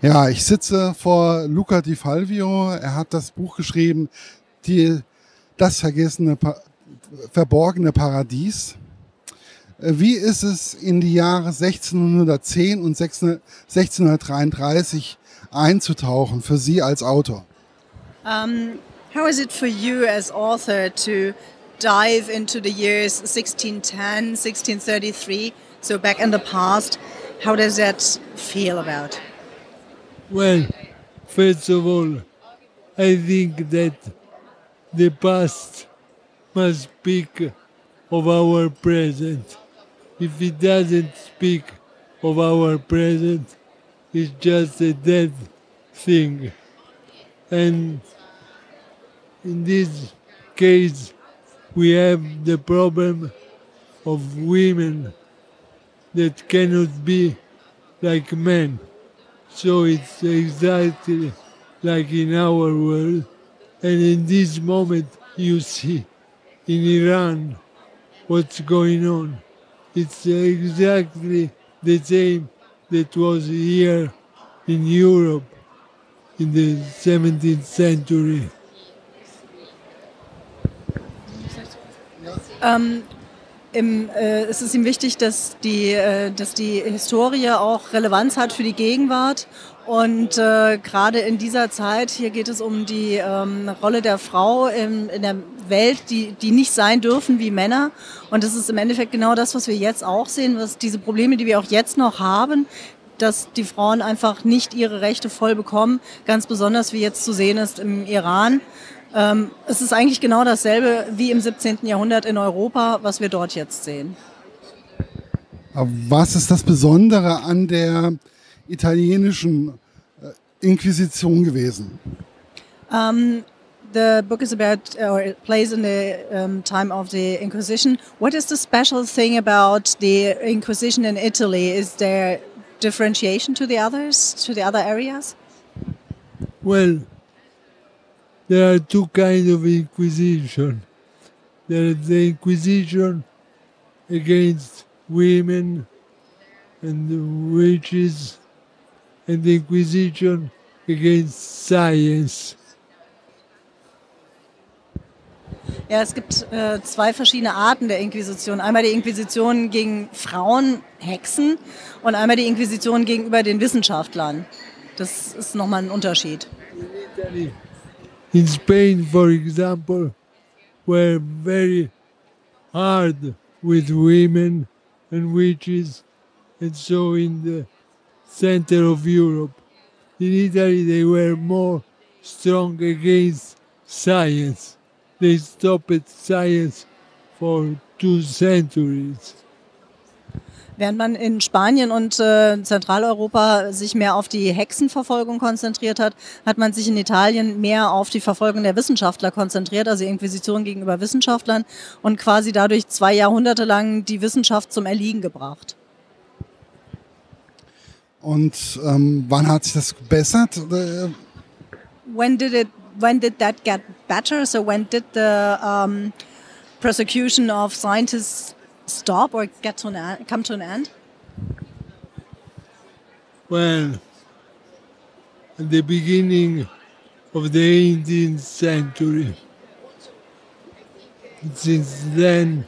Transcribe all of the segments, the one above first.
Ja, ich sitze vor Luca Di Falvio. Er hat das Buch geschrieben, die, das vergessene, verborgene Paradies. Wie ist es in die Jahre 1610 und 1633 einzutauchen für Sie als Autor? Um, how is it for you as author to dive into the years 1610, 1633, so back in the past? How does that feel about? Well, first of all, I think that the past must speak of our present. If it doesn't speak of our present, it's just a dead thing. And in this case, we have the problem of women that cannot be like men. So it's exactly like in our world. And in this moment, you see in Iran what's going on. It's exactly the same that was here in Europe in the 17th century. Um, im, äh, es ist ihm wichtig, dass die, äh, dass die Historie auch Relevanz hat für die Gegenwart. Und äh, gerade in dieser Zeit, hier geht es um die ähm, Rolle der Frau in, in der Welt, die, die nicht sein dürfen wie Männer. Und das ist im Endeffekt genau das, was wir jetzt auch sehen, was diese Probleme, die wir auch jetzt noch haben, dass die Frauen einfach nicht ihre Rechte voll bekommen, ganz besonders wie jetzt zu sehen ist im Iran. Ähm, es ist eigentlich genau dasselbe wie im 17. Jahrhundert in Europa, was wir dort jetzt sehen. Was ist das Besondere an der italienischen äh, Inquisition gewesen? Um, the book is about, or it plays in the um, time of the Inquisition. What is the special thing about the Inquisition in Italy? Is there differentiation to the others, to the other areas? Well, there are two kinds of inquisition. There is the inquisition against women and witches, and the inquisition against science. Ja, es gibt äh, zwei verschiedene Arten der Inquisition. Einmal die Inquisition gegen Frauen, Hexen und einmal die Inquisition gegenüber den Wissenschaftlern. Das ist nochmal ein Unterschied. In Italy, in Spain, for example, were very hard with women and witches, and so in the center of Europe. In Italy, they were more strong against science. They stopped science for two centuries. Während man in Spanien und äh, Zentraleuropa sich mehr auf die Hexenverfolgung konzentriert hat, hat man sich in Italien mehr auf die Verfolgung der Wissenschaftler konzentriert, also Inquisition gegenüber Wissenschaftlern und quasi dadurch zwei Jahrhunderte lang die Wissenschaft zum Erliegen gebracht. Und ähm, wann hat sich das gebessert? When did it when did that get better? So when did the um, persecution of scientists stop or get to an end, come to an end? Well, at the beginning of the 18th century, since then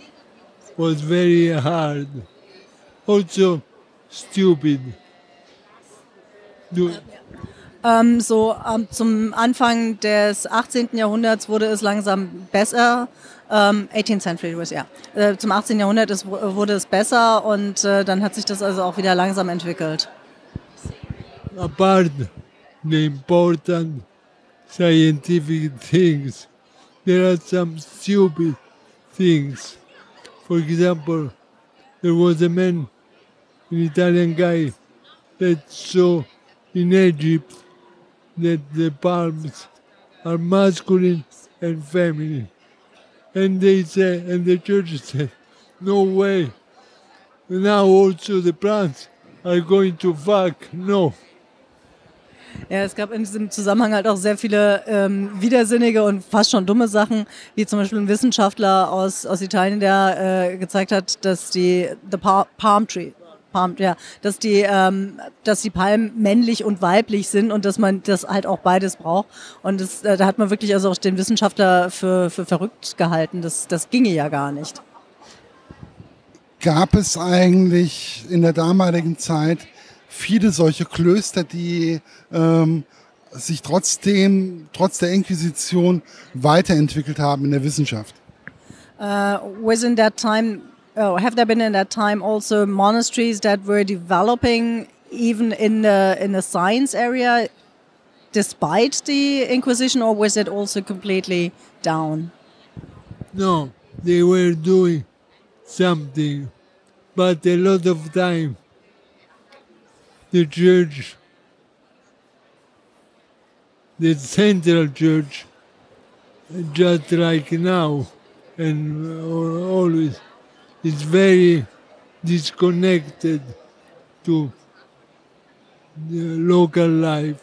was very hard, also stupid. Do, Ähm, so ähm, zum Anfang des 18. Jahrhunderts wurde es langsam besser. Ähm, 18th century was ja. Äh, zum 18. Jahrhundert ist, wurde es besser und äh, dann hat sich das also auch wieder langsam entwickelt. apart the important scientific things, there are some stupid things. For example, there was a man, an Italian guy, that saw in Egypt that the palms are masculine and feminine. And they say, and the church said, no way. Now also the plants are going to fuck. No. Ja, es gab in diesem Zusammenhang halt auch sehr viele ähm, widersinnige und fast schon dumme Sachen, wie zum Beispiel ein Wissenschaftler aus, aus Italien, der äh, gezeigt hat, dass die the palm tree, Palm, ja, dass die, ähm, dass die Palmen männlich und weiblich sind und dass man das halt auch beides braucht. Und das, äh, da hat man wirklich also auch den Wissenschaftler für, für verrückt gehalten. Das, das ginge ja gar nicht. Gab es eigentlich in der damaligen Zeit viele solche Klöster, die ähm, sich trotzdem, trotz der Inquisition weiterentwickelt haben in der Wissenschaft? Uh, was in that time oh, have there been in that time also monasteries that were developing even in the in the science area despite the Inquisition, or was it also completely down? No, they were doing something, but a lot of time the church, the central church, just like now and always is very disconnected to the local life.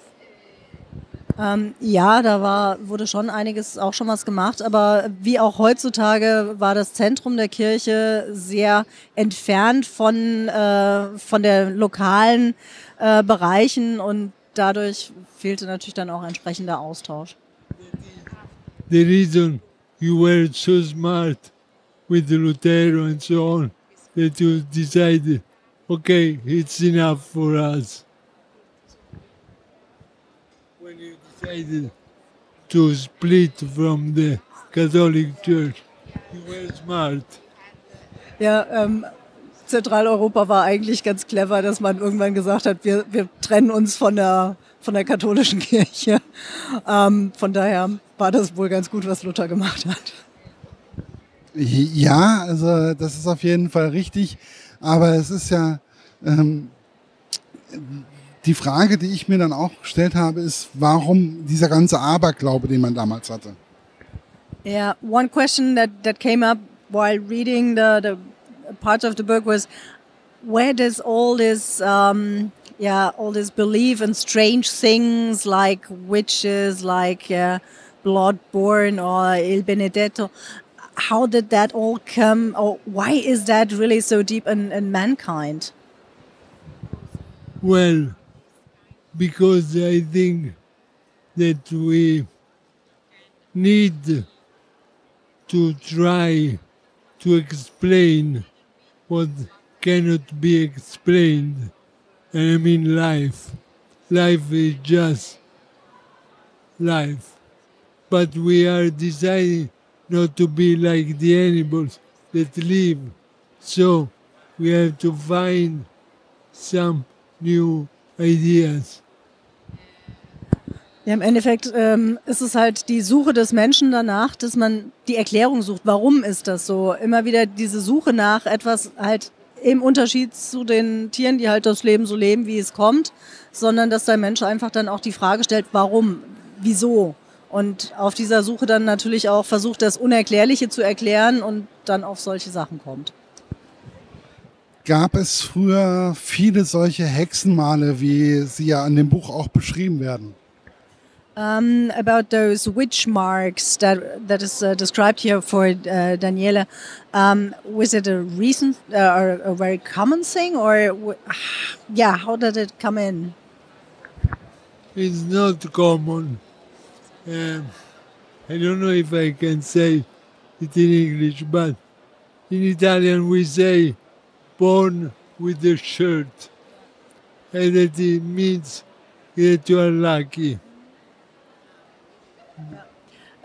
Ähm, ja, da war, wurde schon einiges, auch schon was gemacht, aber wie auch heutzutage war das Zentrum der Kirche sehr entfernt von, äh, von der lokalen äh, Bereichen und dadurch fehlte natürlich dann auch entsprechender Austausch. The reason you were so smart with Lutero and so on that you decided, okay, it's enough for us. When you decided to split from the Catholic Church, you were smart. Ja, ähm, Zentraleuropa war eigentlich ganz clever, dass man irgendwann gesagt hat, wir, wir trennen uns von der, von der katholischen Kirche. Ähm, von daher war das wohl ganz gut, was Luther gemacht hat. Ja, also das ist auf jeden Fall richtig. Aber es ist ja ähm, die Frage, die ich mir dann auch gestellt habe, ist, warum dieser ganze Aberglaube, den man damals hatte. Yeah, one question that, that came up while reading the, the parts of the book was, where does all this, um, yeah, all this belief in strange things like witches, like uh, Bloodborne or Il Benedetto, how did that all come, or why is that really so deep in, in mankind? Well, because I think that we need to try to explain what cannot be explained. And I mean life. Life is just life. But we are deciding not to be like the animals that live. So we have to find some new ideas. Ja, im Endeffekt ähm, ist es halt die Suche des Menschen danach, dass man die Erklärung sucht. Warum ist das so? Immer wieder diese Suche nach etwas halt im Unterschied zu den Tieren, die halt das Leben so leben, wie es kommt, sondern dass der Mensch einfach dann auch die Frage stellt, warum, wieso? Und auf dieser Suche dann natürlich auch versucht, das Unerklärliche zu erklären und dann auf solche Sachen kommt. Gab es früher viele solche Hexenmale, wie sie ja in dem Buch auch beschrieben werden? Um, about those witch marks that that is uh, described here for uh, Daniela, um, was it a recent uh, or a very common thing, or yeah, how did it come in? It's not common. Um, I don't know if I can say it in English, but in Italian we say born with a shirt. And that it means that you are lucky.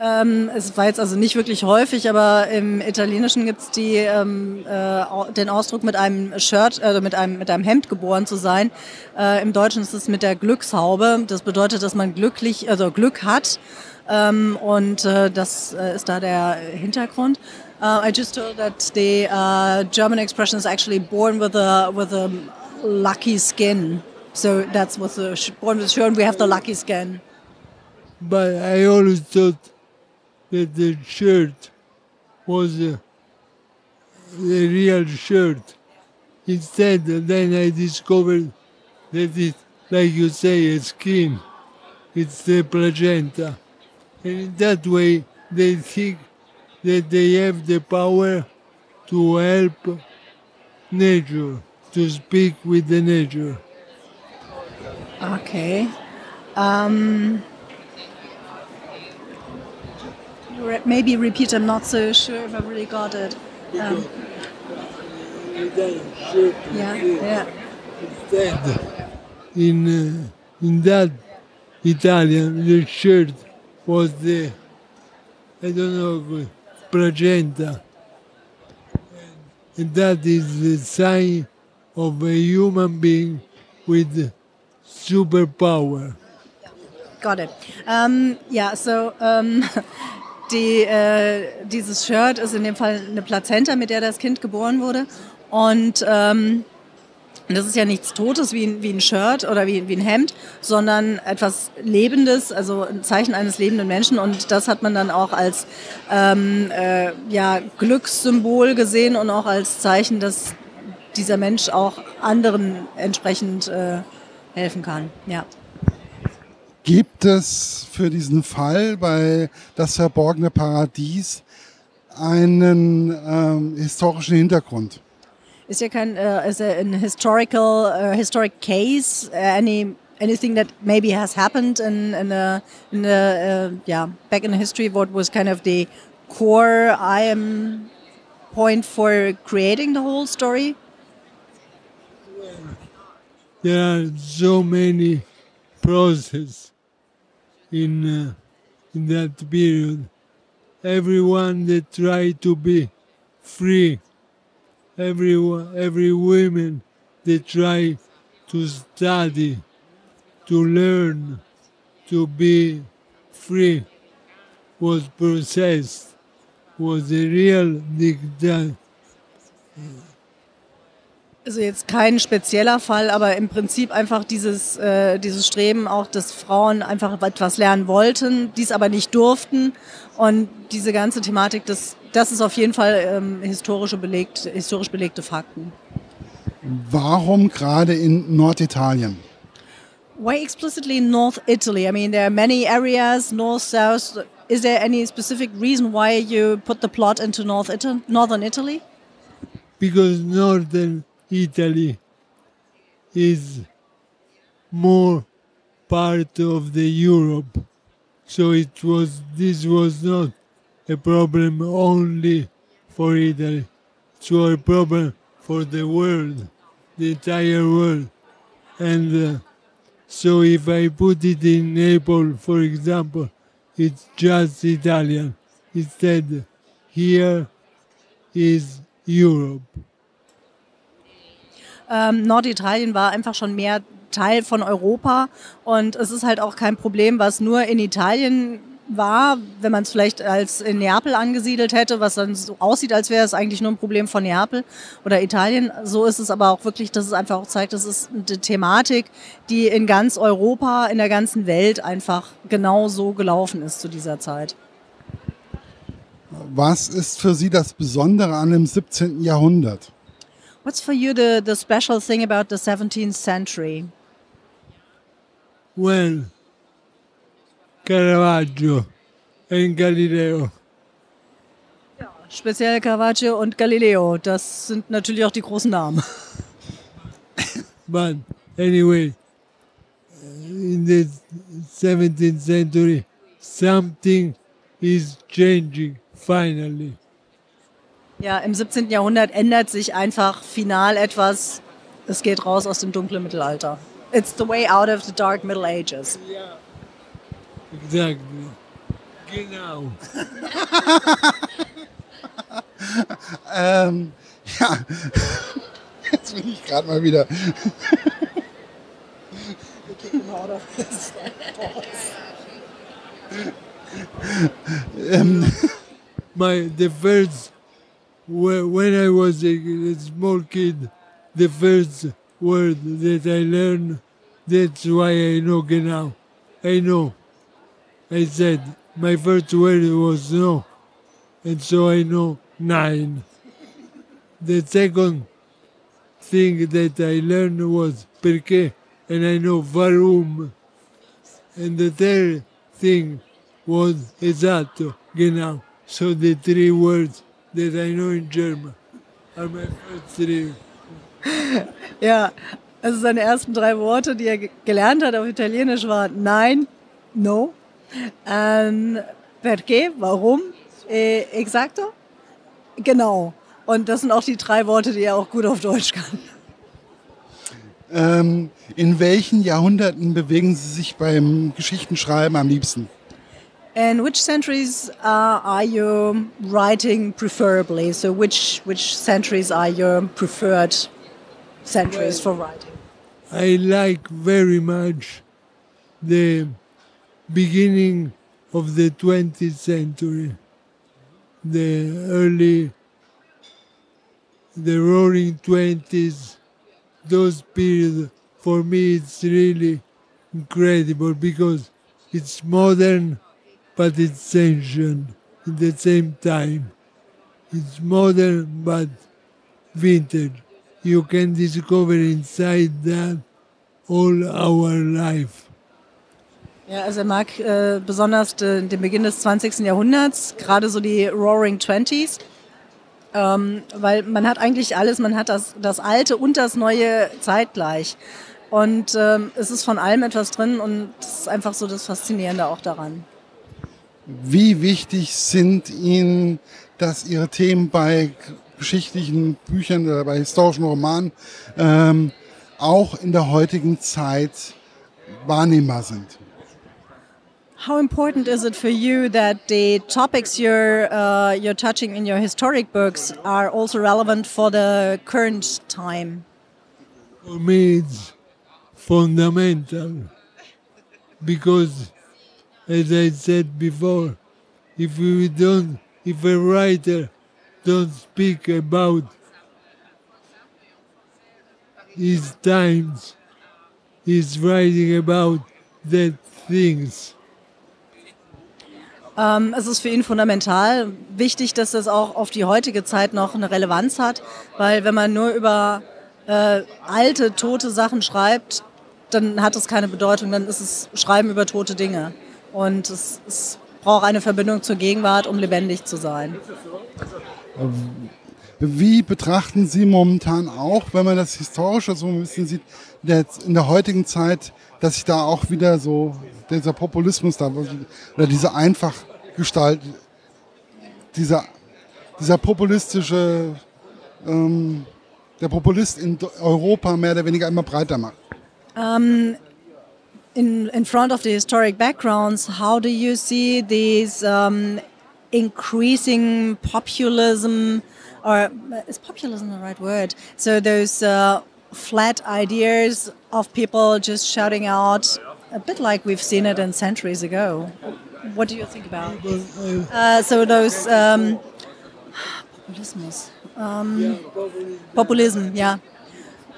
Ähm, es war jetzt also nicht wirklich häufig, aber im Italienischen gibt es ähm, äh, den Ausdruck mit einem Shirt, also mit einem, mit einem Hemd geboren zu sein. Äh, Im Deutschen ist es mit der Glückshaube. Das bedeutet, dass man glücklich, also Glück hat. Ähm, und äh, das äh, ist da der Hintergrund. Uh, I just told that the uh, German expression is actually born with a with a lucky skin. So that's what the born with shirt. We have the lucky skin. But I always thought that the shirt was a, the real shirt. Instead, then I discovered that it's, like you say, a skin. It's the placenta. And in that way, they think that they have the power to help nature. to speak with the nature. Okay. Um, re- maybe repeat. I'm not so sure if I really got it. Um, yeah, yeah. Instead, in, uh, in that Italian, the shirt was the, I don't know, placenta. And that is the sign of a human being with superpower. Got it. Um, ja, so ähm, die, äh, dieses Shirt ist in dem Fall eine Plazenta, mit der das Kind geboren wurde. Und ähm, das ist ja nichts Totes wie ein, wie ein Shirt oder wie, wie ein Hemd, sondern etwas Lebendes, also ein Zeichen eines lebenden Menschen. Und das hat man dann auch als ähm, äh, ja, Glückssymbol gesehen und auch als Zeichen, dass dieser Mensch auch anderen entsprechend äh, helfen kann. Ja. Gibt es für diesen Fall bei Das verborgene Paradies einen ähm, historischen Hintergrund? Is there kind uh, is there an historical uh, historic case uh, any anything that maybe has happened in in the in the uh, yeah back in history what was kind of the core I am point for creating the whole story? There are so many processes in, uh, in that period. Everyone that tried to be free, everyone, every woman that tried to study, to learn, to be free, was processed, was a real dictator. Also jetzt kein spezieller Fall, aber im Prinzip einfach dieses, äh, dieses Streben auch, dass Frauen einfach etwas lernen wollten, dies aber nicht durften. Und diese ganze Thematik, das, das ist auf jeden Fall ähm, historische belegt, historisch belegte Fakten. Warum gerade in Norditalien? Why explicitly North Italy? I mean, there are many areas, north, south. Is there any specific reason why you put the plot into North Ita Northern Italy? because northern Italy is more part of the Europe. So it was this was not a problem only for Italy. It was a problem for the world, the entire world. And uh, so if I put it in Naples, for example, it's just Italian. Instead, here is Europe. Ähm, Norditalien war einfach schon mehr Teil von Europa und es ist halt auch kein Problem, was nur in Italien war, wenn man es vielleicht als in Neapel angesiedelt hätte, was dann so aussieht, als wäre es eigentlich nur ein Problem von Neapel oder Italien. So ist es aber auch wirklich, dass es einfach auch zeigt, das ist eine Thematik, die in ganz Europa, in der ganzen Welt einfach genau so gelaufen ist zu dieser Zeit. Was ist für Sie das Besondere an dem 17. Jahrhundert? What's for you the, the special thing about the 17th century? Well, Caravaggio and Galileo. Speziell Caravaggio und Galileo, das sind natürlich auch die großen Namen. But anyway, in the 17th century, something is changing finally. Ja, im 17. Jahrhundert ändert sich einfach final etwas. Es geht raus aus dem dunklen Mittelalter. It's the way out of the dark Middle Ages. Exactly. Genau. Ähm, ja, jetzt bin ich gerade mal wieder. ähm, My the first when I was a, small kid, the first word that I learned. That's why I know genau. I know. I said my first word was no, and so I know nine. The second thing that I learned was perché, and I know varum. And the third thing was esatto, genau. So the three words that I know in German are my first three. ja, also seine ersten drei Worte, die er gelernt hat auf Italienisch, waren Nein, No, ähm, Perché, warum, äh, exacto, genau. Und das sind auch die drei Worte, die er auch gut auf Deutsch kann. Ähm, in welchen Jahrhunderten bewegen Sie sich beim Geschichtenschreiben am liebsten? And which centuries uh, are you writing preferably? So which which centuries are your preferred centuries for writing? I like very much the beginning of the 20th century, the early, the roaring 20s, those periods, for me it's really incredible because it's modern but it's ancient at the same time. It's modern but vintage. You can discover inside that all our life. Ja, also er mag äh, besonders den, den Beginn des 20. Jahrhunderts, gerade so die Roaring Twenties, ähm, weil man hat eigentlich alles, man hat das, das Alte und das Neue zeitgleich. Und ähm, es ist von allem etwas drin und das ist einfach so das Faszinierende auch daran. Wie wichtig sind Ihnen, dass Ihre Themen bei geschichtlichen Büchern oder bei historischen Romanen ähm, auch in der heutigen Zeit wahrnehmbar sind? How important is it for you that the topics you're uh, you're touching in your historic books are also relevant for the current time? For me, it's fundamental because as I said before, if we don't, if a writer don't speak about his times, he's writing about dead things. Ähm, es ist für ihn fundamental wichtig, dass das auch auf die heutige Zeit noch eine Relevanz hat, weil wenn man nur über äh, alte, tote Sachen schreibt, dann hat es keine Bedeutung, dann ist es Schreiben über tote Dinge. Und es, es braucht eine Verbindung zur Gegenwart, um lebendig zu sein. Wie betrachten Sie momentan auch, wenn man das Historische so ein bisschen sieht, in der heutigen Zeit, dass sich da auch wieder so dieser Populismus da, oder diese Einfachgestalt, dieser, dieser populistische, ähm, der Populist in Europa mehr oder weniger immer breiter macht? Um, in, in front of the historic backgrounds, how do you see these um, increasing populism, or is populism the right word? So those uh, flat ideas of people just shouting out, a bit like we've seen it in centuries ago. What do you think about? Uh, so those um, um, populism, yeah.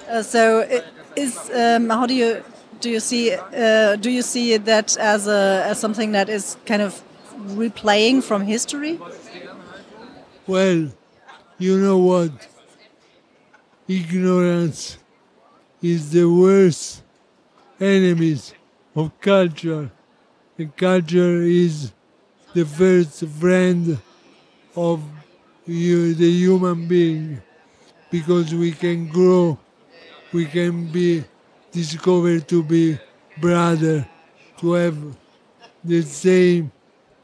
Uh, so it is um, how do you do you see uh, do you see that as a as something that is kind of replaying from history? Well, you know what? Ignorance is the worst enemies of culture. And culture is the first friend of you, the human being, because we can grow, we can be discovered to be brother, to have the same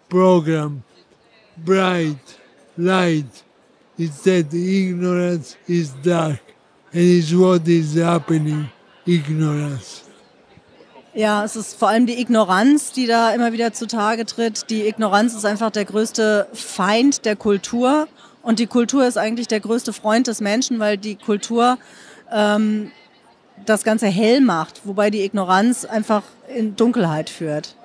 program, bright, light. Instead, ignorance is dark, and is what is happening, ignorance. Ja, es ist vor allem die Ignoranz, die da immer wieder zutage tritt. Die Ignoranz ist einfach der größte Feind der Kultur. Und die Kultur ist eigentlich der größte Freund des Menschen, weil die Kultur ähm, das Ganze hell macht, wobei die Ignoranz einfach in Dunkelheit führt.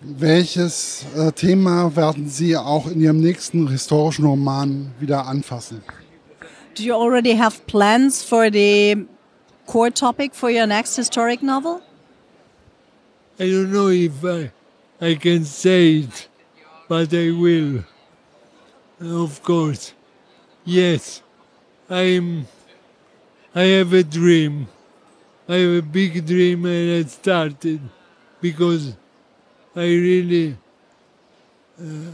Welches äh, Thema werden Sie auch in Ihrem nächsten historischen Roman wieder anfassen? Do you already have plans for the core topic for your next historic novel? I don't know if I, I can say it, but I will. Of course. Yes, I'm I have a dream. I have a big dream and I started because I really, uh,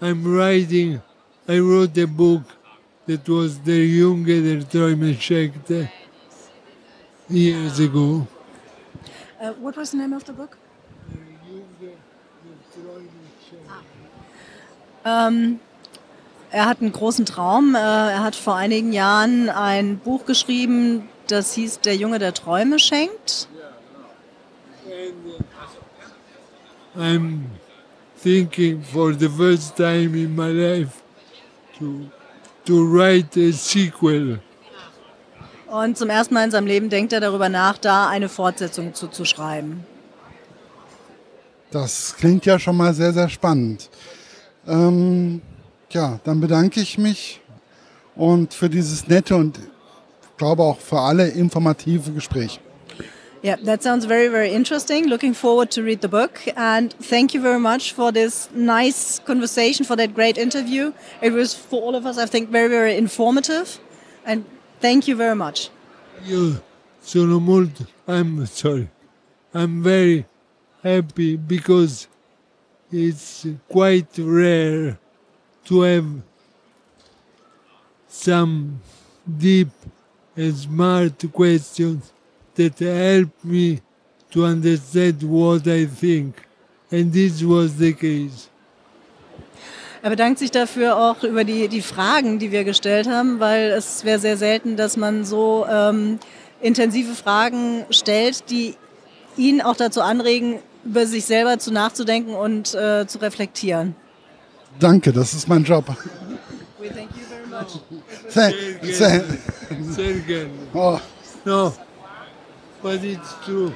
I'm writing, I wrote a book that was der Junge, der Träume years ago. Uh, what was the name of the book? Er hat einen großen Traum. Äh, er hat vor einigen Jahren ein Buch geschrieben, das hieß Der Junge, der Träume schenkt. I'm thinking for the first time in my life to, to write a sequel. Und zum ersten Mal in seinem Leben denkt er darüber nach, da eine Fortsetzung zuzuschreiben. Das klingt ja schon mal sehr, sehr spannend. Ähm, ja, dann bedanke ich mich und für dieses nette und glaube auch für alle informative Gespräch. Yeah, that sounds very, very interesting. Looking forward to read the book. And thank you very much for this nice conversation, for that great interview. It was, for all of us, I think, very, very informative. And thank you very much. Io sono molto, I'm sorry, I'm very happy because it's quite rare to have some deep and smart questions that help me to understand what I think. And this was the case. Er bedankt sich dafür auch über die, die Fragen, die wir gestellt haben, weil es wäre sehr selten, dass man so ähm, intensive Fragen stellt, die ihn auch dazu anregen, über sich selber zu nachzudenken und äh, zu reflektieren. Danke, das ist mein Job. We thank you very much. Sehr, sehr, Sehr gerne. oh. No, but it's true.